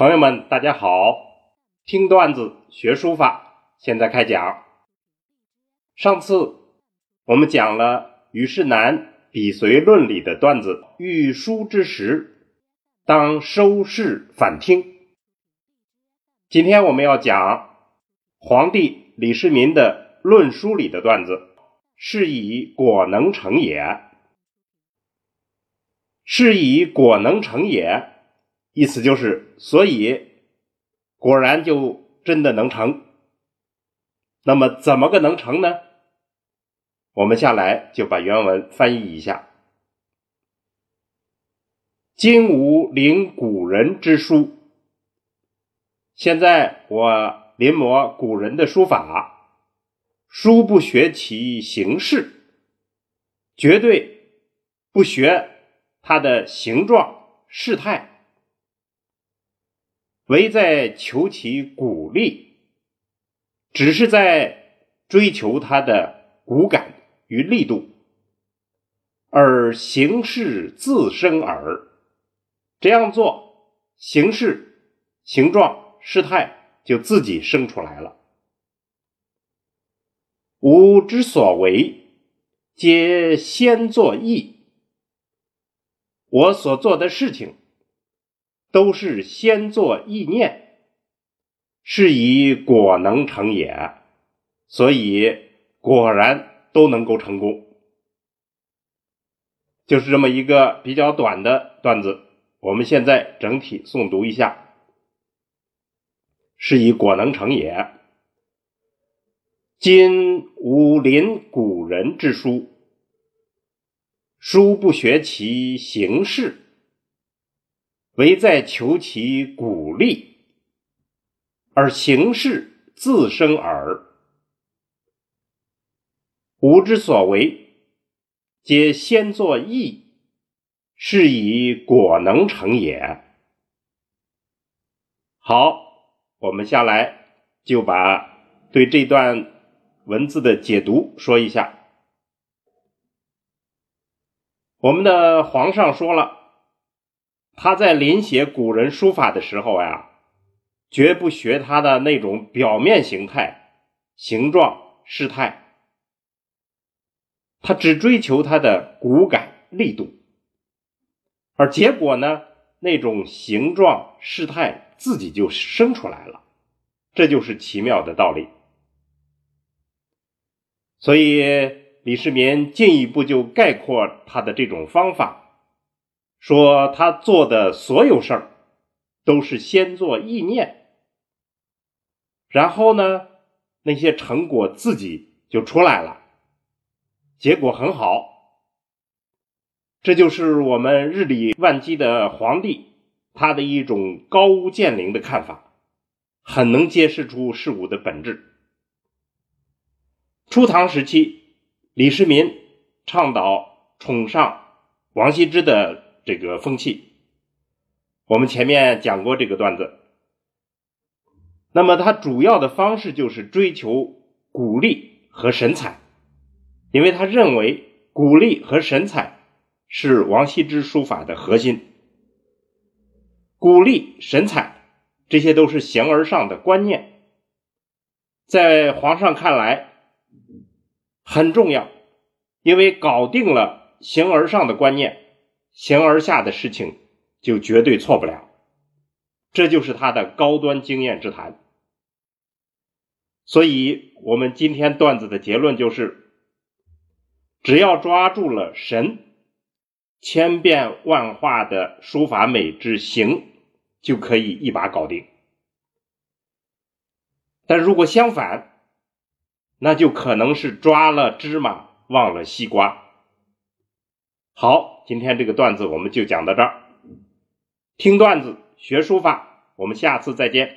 朋友们，大家好！听段子学书法，现在开讲。上次我们讲了虞世南《笔随论》里的段子：“欲书之时，当收视反听。”今天我们要讲皇帝李世民的《论书》里的段子：“是以果能成也。”是以果能成也，意思就是，所以果然就真的能成。那么怎么个能成呢？我们下来就把原文翻译一下：今吾临古人之书，现在我临摹古人的书法，书不学其形式，绝对不学。它的形状、事态，唯在求其骨力，只是在追求它的骨感与力度，而形式自生耳。这样做，形式、形状、事态就自己生出来了。吾之所为，皆先作意。我所做的事情，都是先做意念，是以果能成也，所以果然都能够成功。就是这么一个比较短的段子，我们现在整体诵读一下：是以果能成也。今吾临古人之书。书不学其形式，唯在求其骨力，而形式自生耳。吾之所为，皆先作意，是以果能成也。好，我们下来就把对这段文字的解读说一下。我们的皇上说了，他在临写古人书法的时候呀，绝不学他的那种表面形态、形状、事态，他只追求他的骨感、力度，而结果呢，那种形状、事态自己就生出来了，这就是奇妙的道理。所以。李世民进一步就概括他的这种方法，说他做的所有事儿都是先做意念，然后呢，那些成果自己就出来了，结果很好。这就是我们日理万机的皇帝他的一种高屋建瓴的看法，很能揭示出事物的本质。初唐时期。李世民倡导崇尚王羲之的这个风气，我们前面讲过这个段子。那么他主要的方式就是追求鼓励和神采，因为他认为鼓励和神采是王羲之书法的核心。鼓励、神采，这些都是形而上的观念，在皇上看来。很重要，因为搞定了形而上的观念，形而下的事情就绝对错不了。这就是他的高端经验之谈。所以，我们今天段子的结论就是：只要抓住了神，千变万化的书法美之形，就可以一把搞定。但如果相反，那就可能是抓了芝麻忘了西瓜。好，今天这个段子我们就讲到这儿。听段子学书法，我们下次再见。